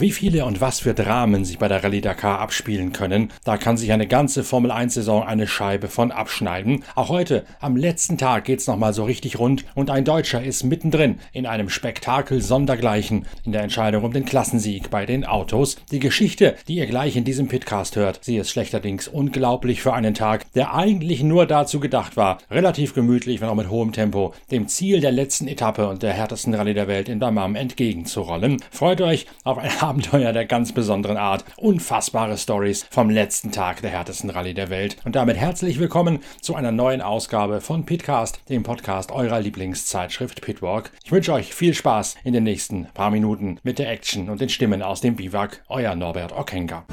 Wie viele und was für Dramen sich bei der Rallye Dakar abspielen können, da kann sich eine ganze Formel 1 Saison eine Scheibe von abschneiden. Auch heute, am letzten Tag, geht's nochmal so richtig rund und ein Deutscher ist mittendrin in einem Spektakel sondergleichen in der Entscheidung um den Klassensieg bei den Autos. Die Geschichte, die ihr gleich in diesem Pitcast hört, sie ist schlechterdings unglaublich für einen Tag, der eigentlich nur dazu gedacht war, relativ gemütlich, wenn auch mit hohem Tempo, dem Ziel der letzten Etappe und der härtesten Rallye der Welt in Damam entgegenzurollen. Freut euch auf ein Abenteuer der ganz besonderen Art. Unfassbare Stories vom letzten Tag der härtesten Rallye der Welt. Und damit herzlich willkommen zu einer neuen Ausgabe von Pitcast, dem Podcast eurer Lieblingszeitschrift Pitwalk. Ich wünsche euch viel Spaß in den nächsten paar Minuten mit der Action und den Stimmen aus dem Biwak. Euer Norbert Okenga.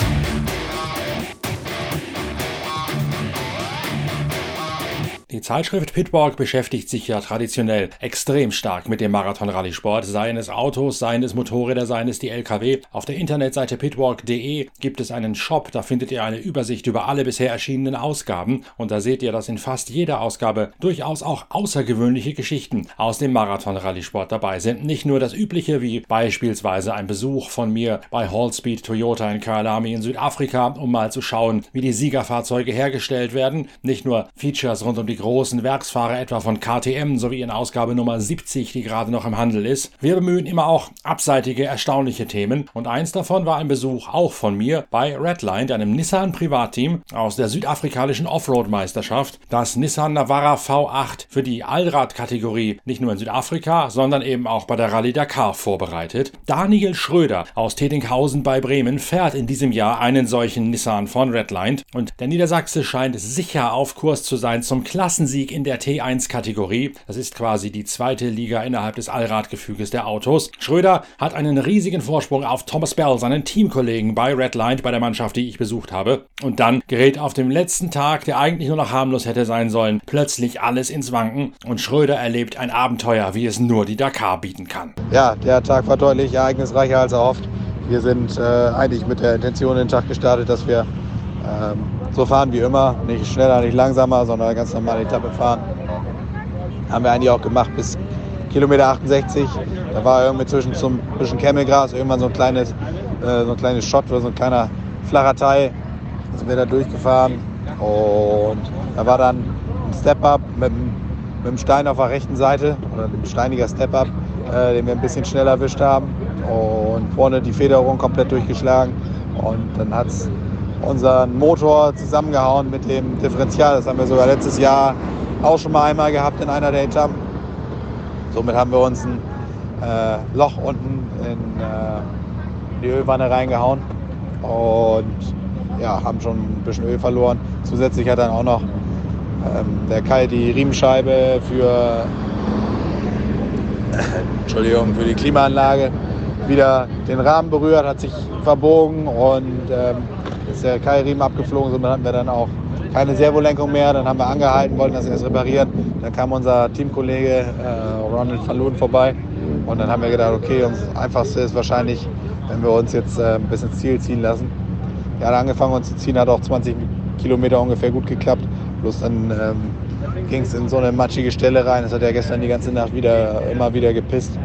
Die Zeitschrift Pitwalk beschäftigt sich ja traditionell extrem stark mit dem Marathon-Rallye-Sport, seien es Autos, seien es Motorräder, seien es die LKW. Auf der Internetseite pitwalk.de gibt es einen Shop, da findet ihr eine Übersicht über alle bisher erschienenen Ausgaben und da seht ihr, dass in fast jeder Ausgabe durchaus auch außergewöhnliche Geschichten aus dem Marathon-Rallye-Sport dabei sind. Nicht nur das übliche, wie beispielsweise ein Besuch von mir bei Hallspeed Toyota in Kyalami in Südafrika, um mal zu schauen, wie die Siegerfahrzeuge hergestellt werden. Nicht nur Features rund um die großen Werksfahrer etwa von KTM sowie in Ausgabe Nummer 70, die gerade noch im Handel ist. Wir bemühen immer auch abseitige, erstaunliche Themen und eins davon war ein Besuch auch von mir bei Redline, einem Nissan Privatteam aus der südafrikanischen Offroad-Meisterschaft, das Nissan Navara V8 für die Allrad-Kategorie nicht nur in Südafrika, sondern eben auch bei der Rallye Dakar vorbereitet. Daniel Schröder aus Tetinghausen bei Bremen fährt in diesem Jahr einen solchen Nissan von Redline und der Niedersachse scheint sicher auf Kurs zu sein zum Klassen Klassensieg in der T1-Kategorie. Das ist quasi die zweite Liga innerhalb des Allradgefüges der Autos. Schröder hat einen riesigen Vorsprung auf Thomas Bell, seinen Teamkollegen bei Redline, bei der Mannschaft, die ich besucht habe. Und dann gerät auf dem letzten Tag, der eigentlich nur noch harmlos hätte sein sollen, plötzlich alles ins Wanken und Schröder erlebt ein Abenteuer, wie es nur die Dakar bieten kann. Ja, der Tag war deutlich ereignisreicher als erhofft. Wir sind äh, eigentlich mit der Intention in den Tag gestartet, dass wir ähm, so fahren wie immer, nicht schneller, nicht langsamer, sondern ganz normal Etappe fahren. Haben wir eigentlich auch gemacht bis Kilometer 68. Da war irgendwie zwischen zum bisschen Kemmelgras irgendwann so ein kleines, äh, so ein kleines Shot oder so ein kleiner flacher Teil. Da sind wir da durchgefahren und da war dann ein Step-Up mit, mit einem Stein auf der rechten Seite oder ein steiniger Step-Up, äh, den wir ein bisschen schneller erwischt haben und vorne die Federung komplett durchgeschlagen und dann hat es unseren Motor zusammengehauen mit dem Differential. Das haben wir sogar letztes Jahr auch schon mal einmal gehabt in einer der Etappen. Somit haben wir uns ein äh, Loch unten in äh, die Ölwanne reingehauen und ja, haben schon ein bisschen Öl verloren. Zusätzlich hat dann auch noch ähm, der Kai die Riemenscheibe für, Entschuldigung, für die Klimaanlage wieder den Rahmen berührt, hat sich verbogen und ähm, ist der Keilriemen abgeflogen, somit hatten wir dann auch keine Servolenkung mehr. Dann haben wir angehalten, wollten das erst reparieren. Dann kam unser Teamkollege äh, Ronald Loon vorbei und dann haben wir gedacht, okay, das Einfachste ist wahrscheinlich, wenn wir uns jetzt äh, ein bisschen ins Ziel ziehen lassen. Er hat angefangen uns zu ziehen, hat auch 20 Kilometer ungefähr gut geklappt. Bloß dann ähm, ging es in so eine matschige Stelle rein. Das hat er gestern die ganze Nacht wieder immer wieder gepisst,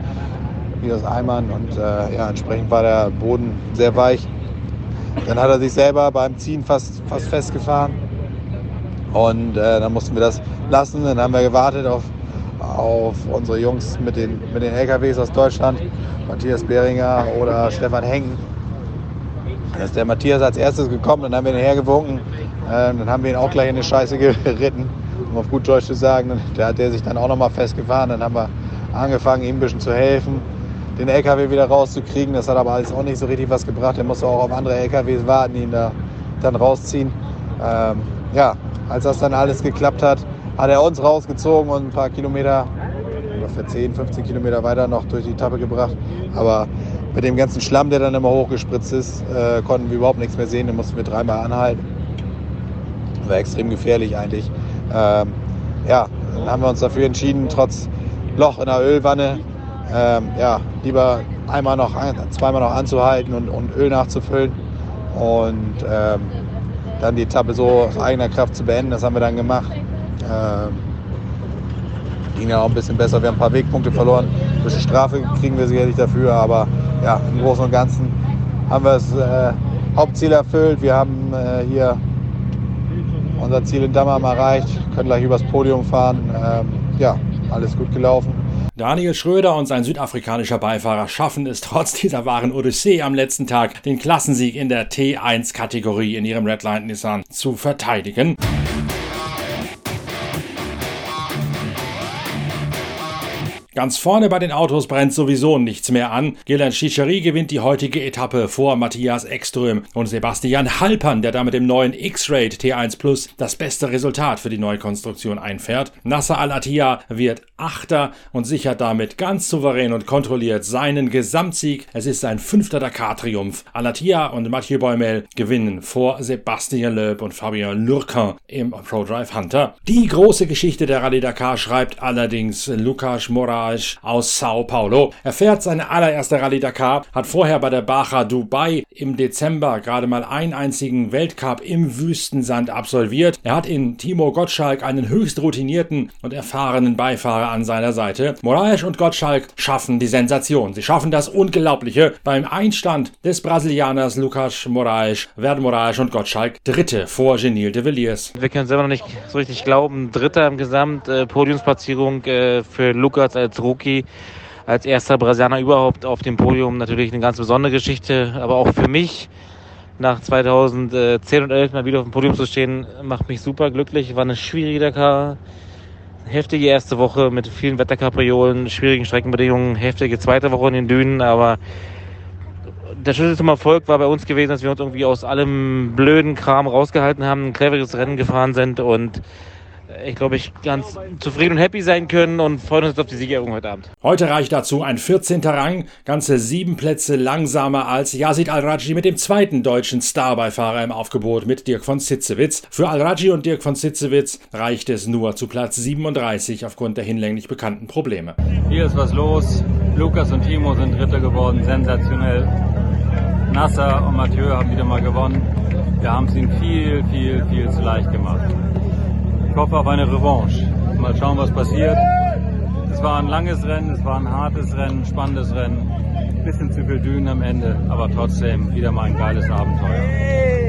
wie aus Eimern. Und äh, ja, entsprechend war der Boden sehr weich. Dann hat er sich selber beim Ziehen fast, fast festgefahren. Und äh, dann mussten wir das lassen. Dann haben wir gewartet auf, auf unsere Jungs mit den, mit den LKWs aus Deutschland, Matthias Behringer oder Stefan Hengen. Da ist der Matthias als erstes gekommen, dann haben wir ihn hergewunken. Ähm, dann haben wir ihn auch gleich in die Scheiße geritten, um auf gut Deutsch zu sagen. Da hat der sich dann auch nochmal festgefahren. Dann haben wir angefangen, ihm ein bisschen zu helfen den LKW wieder rauszukriegen. Das hat aber alles auch nicht so richtig was gebracht. Er musste auch auf andere LKWs warten, die ihn da dann rausziehen. Ähm, ja, als das dann alles geklappt hat, hat er uns rausgezogen und ein paar Kilometer, ungefähr 10, 15 Kilometer weiter noch durch die Etappe gebracht. Aber mit dem ganzen Schlamm, der dann immer hochgespritzt ist, äh, konnten wir überhaupt nichts mehr sehen. Den mussten wir dreimal anhalten. War extrem gefährlich eigentlich. Ähm, ja, dann haben wir uns dafür entschieden, trotz Loch in der Ölwanne ähm, ja, lieber einmal noch, zweimal noch anzuhalten und, und Öl nachzufüllen und ähm, dann die Etappe so aus eigener Kraft zu beenden. Das haben wir dann gemacht. Ähm, ging ja auch ein bisschen besser. Wir haben ein paar Wegpunkte verloren. Ein bisschen Strafe kriegen wir sicherlich dafür, aber ja, im Großen und Ganzen haben wir das äh, Hauptziel erfüllt. Wir haben äh, hier unser Ziel in Dammam erreicht, können gleich übers Podium fahren. Ähm, ja, alles gut gelaufen. Daniel Schröder und sein südafrikanischer Beifahrer schaffen es trotz dieser wahren Odyssee am letzten Tag, den Klassensieg in der T1-Kategorie in ihrem Redline Nissan zu verteidigen. Ganz vorne bei den Autos brennt sowieso nichts mehr an. Gilles Chichery gewinnt die heutige Etappe vor Matthias Ekström und Sebastian Halpern, der damit im neuen X-Rate T1 Plus das beste Resultat für die Neukonstruktion einfährt. Nasser Al-Attiyah wird Achter und sichert damit ganz souverän und kontrolliert seinen Gesamtsieg. Es ist sein fünfter Dakar-Triumph. Al-Attiyah und Mathieu Boimel gewinnen vor Sebastian Loeb und Fabien Lurquin im ProDrive Hunter. Die große Geschichte der Rallye Dakar schreibt allerdings Lukas Moraes Moraes aus Sao Paulo. Er fährt seine allererste Rallye Dakar, hat vorher bei der Baja Dubai im Dezember gerade mal einen einzigen Weltcup im Wüstensand absolviert. Er hat in Timo Gottschalk einen höchst routinierten und erfahrenen Beifahrer an seiner Seite. Moraes und Gottschalk schaffen die Sensation. Sie schaffen das Unglaubliche. Beim Einstand des Brasilianers Lucas Moraes werden Moraes und Gottschalk Dritte vor Genil de Villiers. Wir können selber noch nicht so richtig glauben. Dritter im Gesamt, äh, Podiumsplatzierung äh, für Lukas als als Rookie, als erster Brasilianer überhaupt auf dem Podium natürlich eine ganz besondere Geschichte. Aber auch für mich, nach 2010 und 11 mal wieder auf dem Podium zu stehen, macht mich super glücklich. War eine schwierige Dakar, heftige erste Woche mit vielen Wetterkapriolen, schwierigen Streckenbedingungen, heftige zweite Woche in den Dünen, aber der Schlüssel zum Erfolg war bei uns gewesen, dass wir uns irgendwie aus allem blöden Kram rausgehalten haben, ein cleveres Rennen gefahren sind und ich glaube, ich ganz zufrieden und happy sein können und freuen uns auf die Siegerehrung heute Abend. Heute reicht dazu ein 14. Rang, ganze sieben Plätze langsamer als Yazid Al-Raji mit dem zweiten deutschen Starbeifahrer im Aufgebot mit Dirk von Sitzewitz. Für Al-Raji und Dirk von Sitzewitz reicht es nur zu Platz 37 aufgrund der hinlänglich bekannten Probleme. Hier ist was los. Lukas und Timo sind Dritter geworden, sensationell. Nasser und Mathieu haben wieder mal gewonnen. Wir haben es ihnen viel, viel, viel zu leicht gemacht. Ich hoffe auf eine Revanche. Mal schauen, was passiert. Es war ein langes Rennen, es war ein hartes Rennen, spannendes Rennen. Ein bisschen zu viel Dünen am Ende, aber trotzdem wieder mal ein geiles Abenteuer.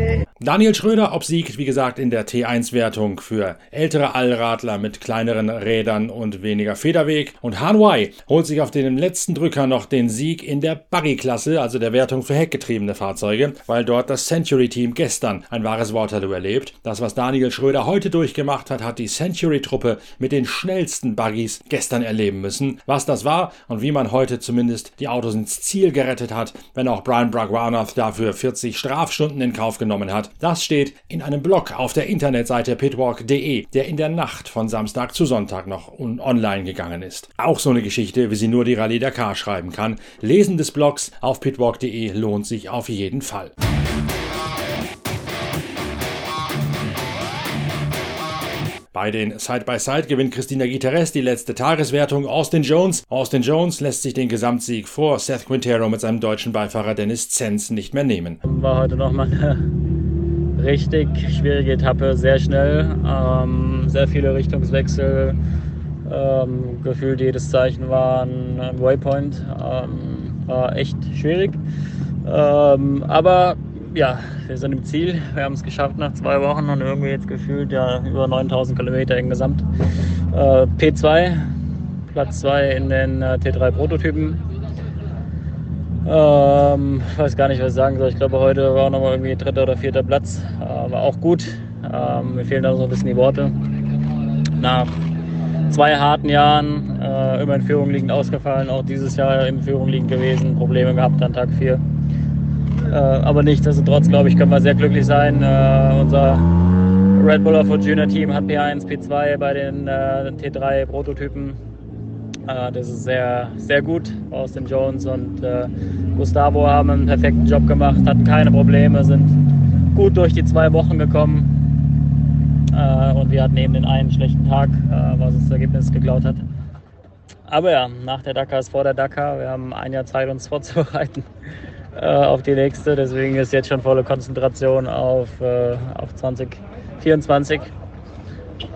Daniel Schröder obsiegt, wie gesagt, in der T1-Wertung für ältere Allradler mit kleineren Rädern und weniger Federweg. Und Hanwei holt sich auf den letzten Drücker noch den Sieg in der Buggy-Klasse, also der Wertung für heckgetriebene Fahrzeuge, weil dort das Century-Team gestern ein wahres Waterloo erlebt. Das, was Daniel Schröder heute durchgemacht hat, hat die Century-Truppe mit den schnellsten Buggies gestern erleben müssen. Was das war und wie man heute zumindest die Autos ins Ziel gerettet hat, wenn auch Brian Bragwanoth dafür 40 Strafstunden in Kauf genommen hat, das steht in einem Blog auf der Internetseite pitwalk.de, der in der Nacht von Samstag zu Sonntag noch online gegangen ist. Auch so eine Geschichte, wie sie nur die Rallye Dakar schreiben kann. Lesen des Blogs auf pitwalk.de lohnt sich auf jeden Fall. Bei den Side-by-Side -Side gewinnt Christina Guterres die letzte Tageswertung. Austin Jones. Austin Jones lässt sich den Gesamtsieg vor Seth Quintero mit seinem deutschen Beifahrer Dennis Zenz nicht mehr nehmen. War heute nochmal eine richtig schwierige Etappe, sehr schnell, ähm, sehr viele Richtungswechsel. Ähm, gefühlt jedes Zeichen war ein, Waypoint. Ähm, war echt schwierig. Ähm, aber ja, wir sind im Ziel. Wir haben es geschafft nach zwei Wochen und irgendwie jetzt gefühlt ja über 9000 Kilometer insgesamt. Äh, P2, Platz 2 in den äh, T3 Prototypen. Ähm, weiß gar nicht, was ich sagen soll. Ich glaube, heute war auch nochmal irgendwie dritter oder vierter Platz. Äh, war auch gut. Ähm, mir fehlen da so ein bisschen die Worte. Nach zwei harten Jahren äh, immer in Führung liegend ausgefallen, auch dieses Jahr in Führung liegend gewesen, Probleme gehabt an Tag 4. Äh, aber nichtsdestotrotz, glaube ich, können wir sehr glücklich sein. Äh, unser Red Bull Fortuna Team hat P1, P2 bei den äh, T3 Prototypen das ist sehr, sehr gut. Austin Jones und äh, Gustavo haben einen perfekten Job gemacht, hatten keine Probleme, sind gut durch die zwei Wochen gekommen. Äh, und wir hatten eben den einen schlechten Tag, äh, was das Ergebnis geklaut hat. Aber ja, nach der Dakar ist vor der Dakar. Wir haben ein Jahr Zeit, uns vorzubereiten äh, auf die nächste. Deswegen ist jetzt schon volle Konzentration auf, äh, auf 2024.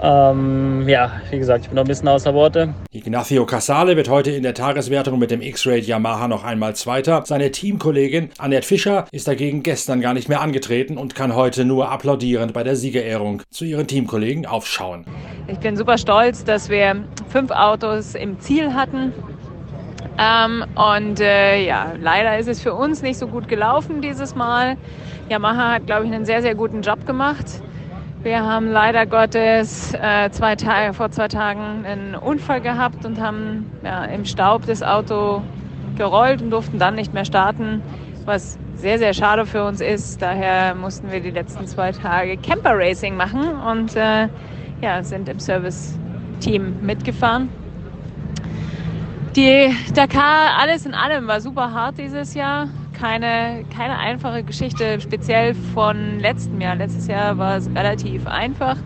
Ähm, ja, wie gesagt, ich bin noch ein bisschen außer Worte. Ignacio Casale wird heute in der Tageswertung mit dem X-Raid Yamaha noch einmal Zweiter. Seine Teamkollegin Annette Fischer ist dagegen gestern gar nicht mehr angetreten und kann heute nur applaudierend bei der Siegerehrung zu ihren Teamkollegen aufschauen. Ich bin super stolz, dass wir fünf Autos im Ziel hatten. Ähm, und äh, ja, leider ist es für uns nicht so gut gelaufen dieses Mal. Yamaha hat, glaube ich, einen sehr, sehr guten Job gemacht. Wir haben leider Gottes äh, zwei Tage, vor zwei Tagen einen Unfall gehabt und haben ja, im Staub das Auto gerollt und durften dann nicht mehr starten, was sehr, sehr schade für uns ist. Daher mussten wir die letzten zwei Tage Camper Racing machen und äh, ja, sind im Service-Team mitgefahren. Die Dakar, alles in allem, war super hart dieses Jahr. Keine, keine einfache Geschichte, speziell von letztem Jahr. Letztes Jahr war es relativ einfach.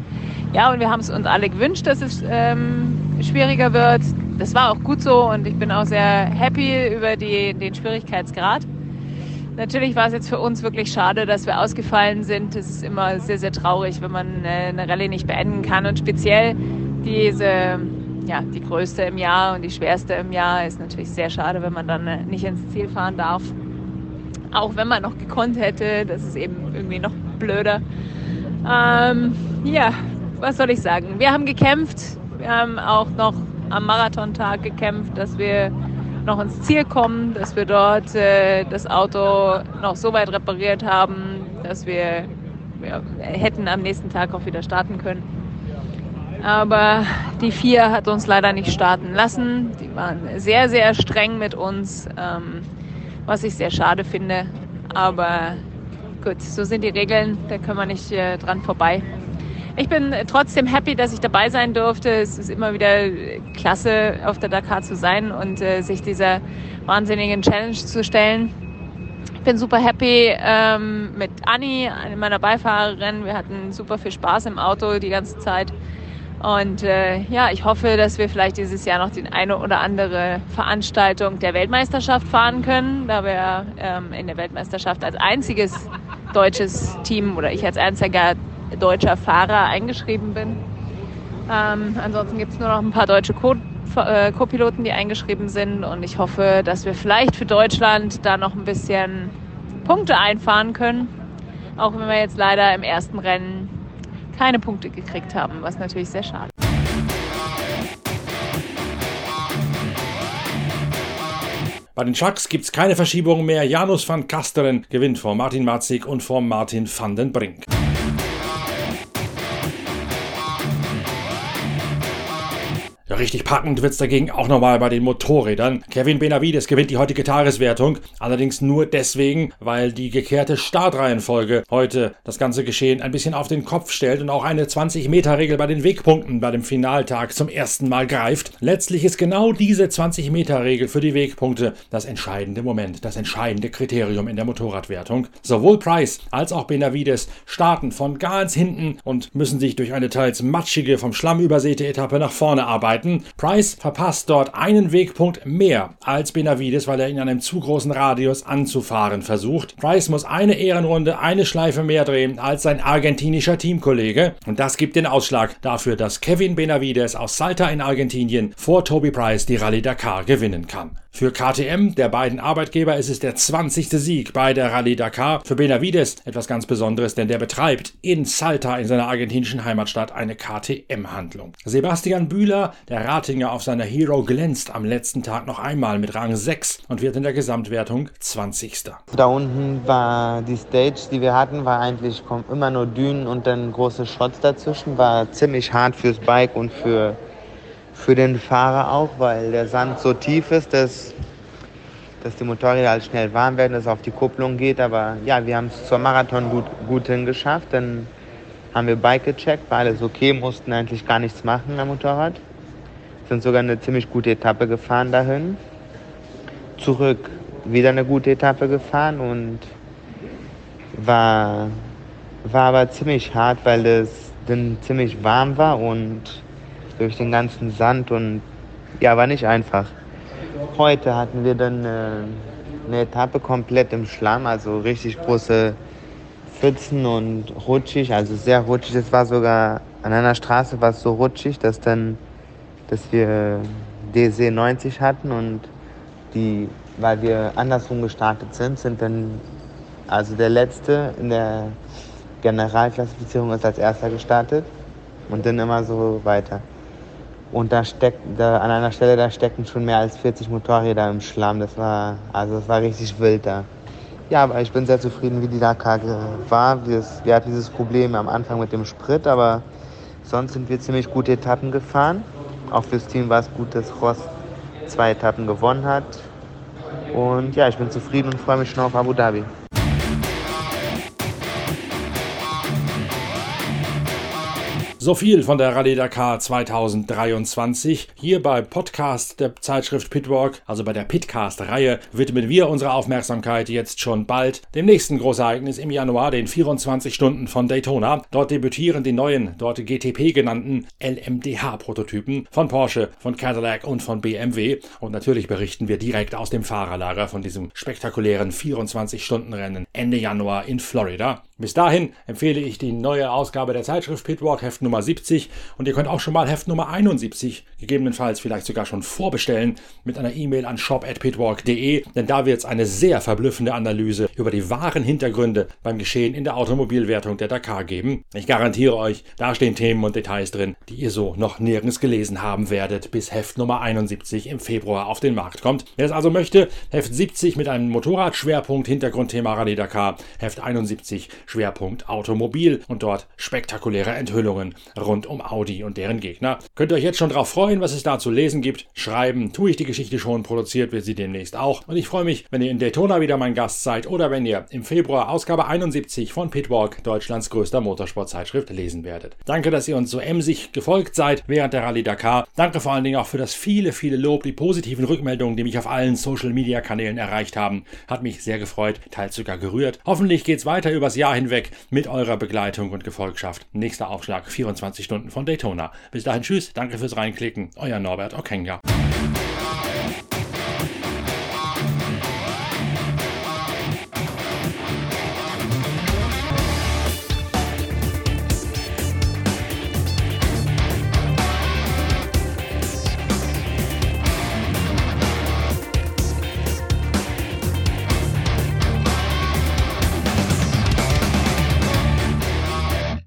Ja, und wir haben es uns alle gewünscht, dass es ähm, schwieriger wird. Das war auch gut so und ich bin auch sehr happy über die, den Schwierigkeitsgrad. Natürlich war es jetzt für uns wirklich schade, dass wir ausgefallen sind. Es ist immer sehr, sehr traurig, wenn man äh, eine Rallye nicht beenden kann. Und speziell diese ja, die größte im Jahr und die schwerste im Jahr ist natürlich sehr schade, wenn man dann äh, nicht ins Ziel fahren darf. Auch wenn man noch gekonnt hätte, das ist eben irgendwie noch blöder. Ähm, ja, was soll ich sagen? Wir haben gekämpft. Wir haben auch noch am Marathontag gekämpft, dass wir noch ins Ziel kommen, dass wir dort äh, das Auto noch so weit repariert haben, dass wir ja, hätten am nächsten Tag auch wieder starten können. Aber die vier hat uns leider nicht starten lassen. Die waren sehr, sehr streng mit uns, ähm, was ich sehr schade finde. Aber gut, so sind die Regeln, da können wir nicht äh, dran vorbei. Ich bin trotzdem happy, dass ich dabei sein durfte. Es ist immer wieder klasse, auf der Dakar zu sein und äh, sich dieser wahnsinnigen Challenge zu stellen. Ich bin super happy ähm, mit Anni, meiner Beifahrerin. Wir hatten super viel Spaß im Auto die ganze Zeit. Und äh, ja, ich hoffe, dass wir vielleicht dieses Jahr noch die eine oder andere Veranstaltung der Weltmeisterschaft fahren können, da wir ähm, in der Weltmeisterschaft als einziges deutsches Team oder ich als einziger deutscher Fahrer eingeschrieben bin. Ähm, ansonsten gibt es nur noch ein paar deutsche äh, Co-Piloten, die eingeschrieben sind und ich hoffe, dass wir vielleicht für Deutschland da noch ein bisschen Punkte einfahren können, auch wenn wir jetzt leider im ersten Rennen keine Punkte gekriegt haben, was natürlich sehr schade ist. Bei den Chucks gibt es keine Verschiebung mehr. Janus van Kasteren gewinnt vor Martin Marzig und vor Martin van den Brink. Richtig packend wird es dagegen auch nochmal bei den Motorrädern. Kevin Benavides gewinnt die heutige Tageswertung, allerdings nur deswegen, weil die gekehrte Startreihenfolge heute das ganze Geschehen ein bisschen auf den Kopf stellt und auch eine 20-Meter-Regel bei den Wegpunkten bei dem Finaltag zum ersten Mal greift. Letztlich ist genau diese 20-Meter-Regel für die Wegpunkte das entscheidende Moment, das entscheidende Kriterium in der Motorradwertung. Sowohl Price als auch Benavides starten von ganz hinten und müssen sich durch eine teils matschige, vom Schlamm übersäte Etappe nach vorne arbeiten. Zeiten. Price verpasst dort einen Wegpunkt mehr als Benavides, weil er in einem zu großen Radius anzufahren versucht. Price muss eine Ehrenrunde, eine Schleife mehr drehen als sein argentinischer Teamkollege. Und das gibt den Ausschlag dafür, dass Kevin Benavides aus Salta in Argentinien vor Toby Price die Rallye Dakar gewinnen kann. Für KTM, der beiden Arbeitgeber, ist es der 20. Sieg bei der Rallye Dakar. Für Benavides etwas ganz Besonderes, denn der betreibt in Salta, in seiner argentinischen Heimatstadt, eine KTM-Handlung. Sebastian Bühler, der Ratinger auf seiner Hero, glänzt am letzten Tag noch einmal mit Rang 6 und wird in der Gesamtwertung 20. Da unten war die Stage, die wir hatten, war eigentlich immer nur Dünen und dann große Shots dazwischen. War ziemlich hart fürs Bike und für für den Fahrer auch, weil der Sand so tief ist, dass, dass die Motorräder halt schnell warm werden, dass es auf die Kupplung geht. Aber ja, wir haben es zur Marathon gut, gut hingeschafft. Dann haben wir Bike gecheckt, war alles okay, mussten eigentlich gar nichts machen am Motorrad. Sind sogar eine ziemlich gute Etappe gefahren dahin. Zurück wieder eine gute Etappe gefahren und war, war aber ziemlich hart, weil es dann ziemlich warm war und durch den ganzen Sand und ja, war nicht einfach. Heute hatten wir dann äh, eine Etappe komplett im Schlamm, also richtig große Pfützen und rutschig, also sehr rutschig. Es war sogar an einer Straße war es so rutschig, dass dann, dass wir DC 90 hatten und die, weil wir andersrum gestartet sind, sind dann, also der letzte in der Generalklassifizierung ist als erster gestartet und dann immer so weiter. Und da steckt, da, an einer Stelle, da steckten schon mehr als 40 Motorräder im Schlamm. Das war, also das war richtig wild da. Ja, aber ich bin sehr zufrieden, wie die Dakar war. Wir, wir hatten dieses Problem am Anfang mit dem Sprit, aber sonst sind wir ziemlich gute Etappen gefahren. Auch fürs Team war es gut, dass Ross zwei Etappen gewonnen hat. Und ja, ich bin zufrieden und freue mich schon auf Abu Dhabi. So viel von der Rallye Dakar 2023. Hier bei Podcast der Zeitschrift Pitwalk, also bei der Pitcast-Reihe, widmen wir unsere Aufmerksamkeit jetzt schon bald dem nächsten Großereignis im Januar, den 24 Stunden von Daytona. Dort debütieren die neuen, dort GTP genannten LMDH-Prototypen von Porsche, von Cadillac und von BMW. Und natürlich berichten wir direkt aus dem Fahrerlager von diesem spektakulären 24-Stunden-Rennen Ende Januar in Florida. Bis dahin empfehle ich die neue Ausgabe der Zeitschrift Pitwalk Heft Nummer 70 und ihr könnt auch schon mal Heft Nummer 71 gegebenenfalls vielleicht sogar schon vorbestellen mit einer E-Mail an shop@pitwalk.de, denn da wird es eine sehr verblüffende Analyse über die wahren Hintergründe beim Geschehen in der Automobilwertung der Dakar geben. Ich garantiere euch, da stehen Themen und Details drin, die ihr so noch nirgends gelesen haben werdet, bis Heft Nummer 71 im Februar auf den Markt kommt. Wer es also möchte, Heft 70 mit einem Motorradschwerpunkt Hintergrundthema Rallye Dakar, Heft 71 Schwerpunkt Automobil und dort spektakuläre Enthüllungen rund um Audi und deren Gegner. Könnt ihr euch jetzt schon darauf freuen, was es da zu lesen gibt. Schreiben tue ich die Geschichte schon, produziert wird sie demnächst auch. Und ich freue mich, wenn ihr in Daytona wieder mein Gast seid oder wenn ihr im Februar Ausgabe 71 von Pitwalk, Deutschlands größter Motorsportzeitschrift, lesen werdet. Danke, dass ihr uns so emsig gefolgt seid während der Rallye Dakar. Danke vor allen Dingen auch für das viele, viele Lob, die positiven Rückmeldungen, die mich auf allen Social Media Kanälen erreicht haben. Hat mich sehr gefreut, teils sogar gerührt. Hoffentlich geht's weiter übers Jahr hinweg mit eurer Begleitung und Gefolgschaft. Nächster Aufschlag 24 Stunden von Daytona. Bis dahin, tschüss, danke fürs Reinklicken, euer Norbert Okenga.